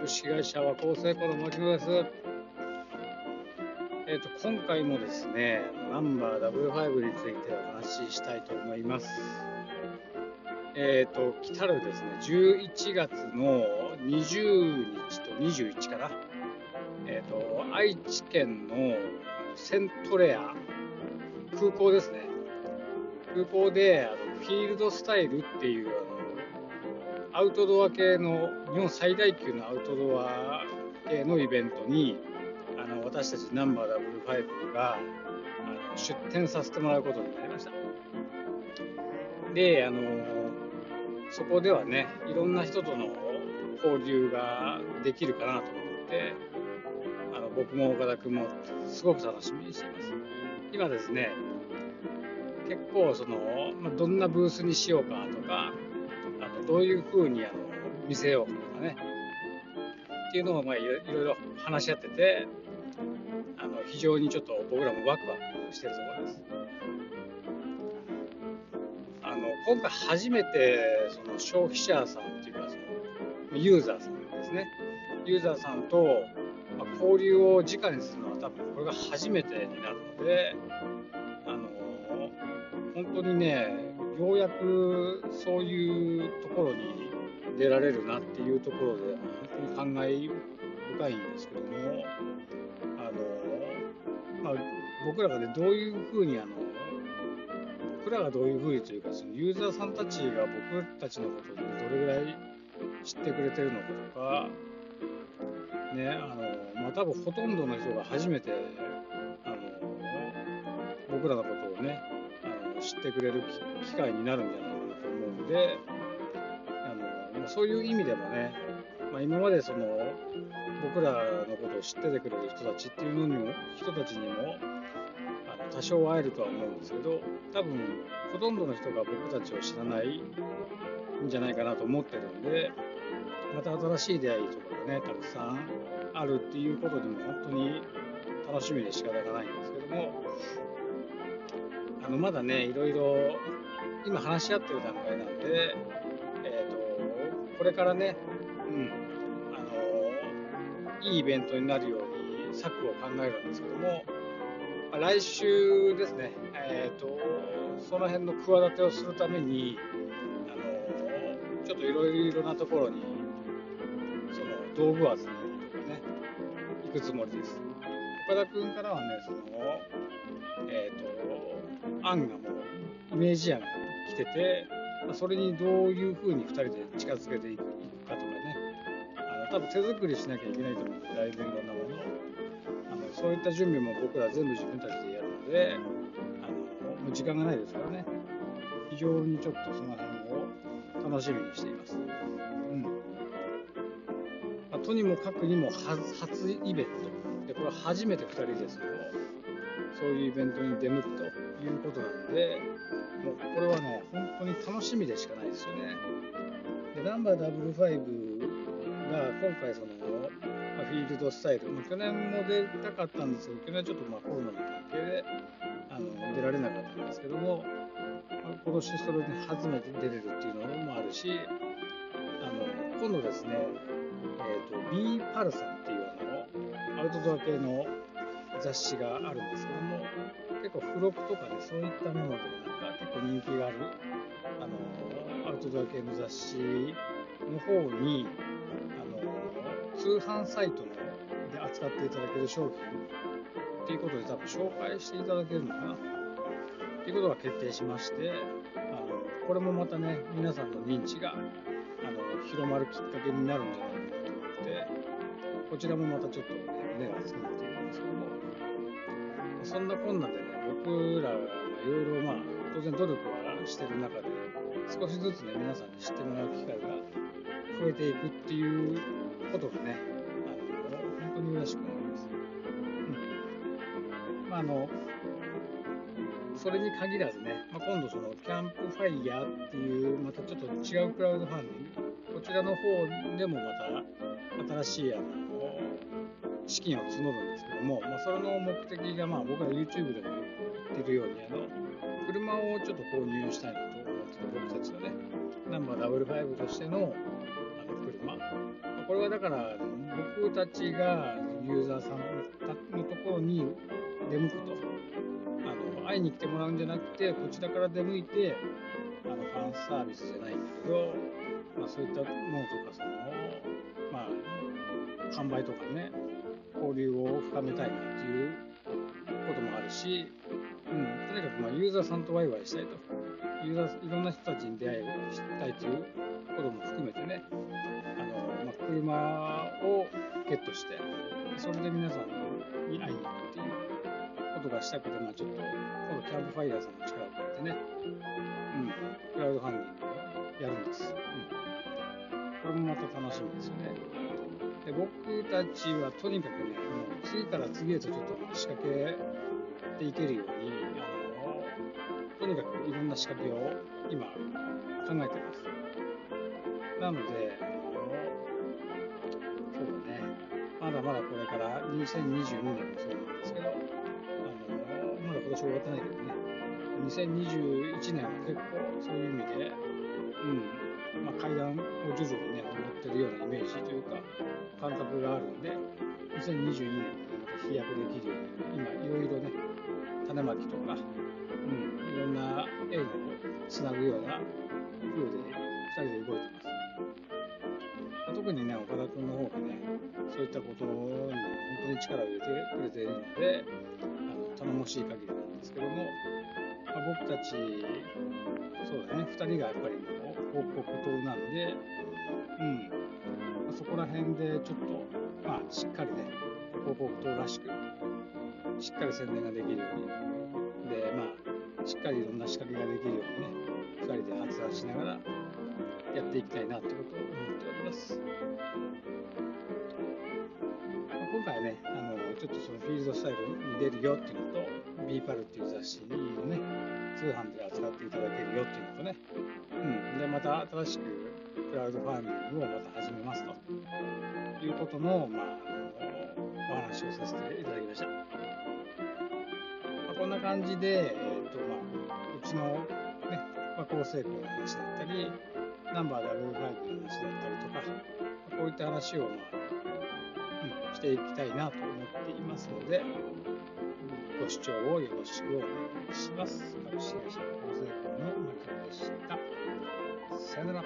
株式会社は厚生プロ牧野です。えっ、と、今回もですね、ナンバー W5 についてお話ししたいと思います。えっ、と、来たるですね、11月の20日と21かな、えっ、と、愛知県のセントレア、空港ですね。空港であのフィールドスタイルっていうあのアウトドア系の日本最大級のアウトドア系のイベントにあの私たちナンバー W5 があの出展させてもらうことになりました。であのそこではねいろんな人との交流ができるかなと思ってあの僕も岡田君もすごく楽しみにしています。今ですね結構その、ま、どんなブースにしようかとかどういう風にあの見せようとかねっていうのをまあいろいろ話し合っててあの非常にちょっと僕らもワクワクしてるところです。あの今回初めてその消費者さんっていうかそのユーザーさんですね。ユーザーさんと、交流を直にするのは多分これが初めてになるのであの本当にね、ようやくそういうところに出られるなっていうところで、本当に感慨深いんですけども、あのまあ、僕らがね、どういうふうにあの、僕らがどういうふうにというか、そのユーザーさんたちが僕たちのことでどれぐらい知ってくれてるのかとか、ね、あのまあ、多分ほとんどの人が初めてあの僕らのことをね知ってくれる機会になるんじゃないかなと思うのであのそういう意味でもね、まあ、今までその僕らのことを知っててくれる人たちっていうのにも人たちにもあの多少会えるとは思うんですけど多分ほとんどの人が僕たちを知らないんじゃないかなと思ってるんでまた新しい出会いとかがねたくさんあるっていうことにも本当に楽しみで仕方がないんですけどもあのまだね、いろいろ今話し合ってる段階なんで、えーと、これからね、うん、あのいいイベントになるように策を考えるんですけども、まあ、来週ですね、えーと、その辺の企てをするために、あのちょっといろいろなところにその道具集めるとかね、行くつもりです。岡田君からはね、そのえーと、案がもうイメージ案が来てて、ま、それにどういうふうに2人で近づけていくかとかね。あの多分手作りしなきゃいけないと思うんでだいぶいろんなものあのそういった準備も僕ら全部自分たちでやるのであのもう時間がないですからね。非常にちょっとその辺を楽しみにしています。うん、とにもかくにも初イベント。でこれ初めて2人ですけどそういうイベントに出向くということなので、もうこれはね、本当に楽しみでしかないですよね。で、ナンバー W5 が今回その、ま、フィールドスタイル、まあ、去年も出たかったんですけど、去年はちょっとまあコロナの関係であの出られなかったんですけども、ま、今年それに初めて出れるっていうのもあるし、あの今度ですね、えーと、B パルさんアウトドア系の雑誌があるんですけども結構付録とかねそういったものでなんか結構人気があるあのアウトドア系の雑誌の方にあの通販サイトで扱っていただける商品っていうことで多分紹介していただけるのかな。っていうことが決定しましてあのこれもまたね皆さんの認知があの広まるきっかけになるんじゃないかなと思ってこちらもまたちょっと、ね、胸が熱くなっているんですけどもそんなこんなでね、僕らがいろいろ、まあ、当然努力はしてる中で、少しずつね、皆さんに知ってもらう機会が増えていくっていうことがね、あの、本当に嬉しく思います。うん。まあ、あの、それに限らずね、まあ、今度そのキャンプファイヤーっていう、またちょっと違うクラウドファンディング、こちらの方でもまた新しいあの資金を募るんですけども、まあ、それの目的が、まあ、僕ら YouTube でも言ってるように、あの、車をちょっと購入したいなと思ってる僕たちのね、ナンバー W5 としてのあの車、マ。これはだから僕たちがユーザーさんのところに出向くと。あの会いに来てもらうんじゃなくて、こちらから出向いて、あのファンサービスじゃないんだけど、まあ、そういったものとか、その、まあ、販売とかね、交流を深めたいなっていうこともあるし、うん、とにかくまあユーザーさんとワイワイしたいと。ユーザー、いろんな人たちに出会いをしたいということも含めてね、あの、まあ、車をゲットして、それで皆さんに会いに行くっていうことがしたくて、まあちょっと、今度キャンプファイヤーさんの力を借りてね、うん、クラウドファンディングをやるんです。うん。これもまた楽しみですよね。で僕たちはとにかくね、もう次から次へとちょっと仕掛けていけるように、あのとにかくいろんな仕掛けを今考えてます。なので、そうだね、まだまだこれから2022年もそうなんですけど、あのまだ今年終わってないけどね、2021年は結構そういう意味で、うん、まあ、階段を徐々にね、登ってるようなイメージというか、感覚があるんで、2022年また飛躍できるように、今いろいろね、種まきとか、うん、いろんな縁をつなぐような風で2人で動いてます。まあ、特にね、岡田君の方がね、そういったことに本当に力を入れてくれているので、あの頼もしい限りなんですけども、まあ、僕たち、そうだね、2人がやっぱりね報告党なんで、うん、ま、そこら辺でちょっと、まあ、しっかりね、広告塔らしく、しっかり宣伝ができるように、で、まあ、しっかりいろんな仕掛けができるようにね、2人で発案しながらやっていきたいなということを思っております。今回はね、あの、ちょっとそのフィールドスタイルに出るよっていうのと、 BE-PAL っていう雑誌のね、通販で扱っていただけるよっていうのとね、うん、で、また新しくクラウドファンディングをまた始めますということの、まあ、お話をさせていただきました。まあ、こんな感じで、えーとまあ、うちの、ね、まあ、高成校の話だったり、ナンバー W5 の話だったりとか、こういった話を、まあ、していきたいなと思っていますので、ご視聴をよろしくお願いします。株式会社高成功の牧野でした。さよなら。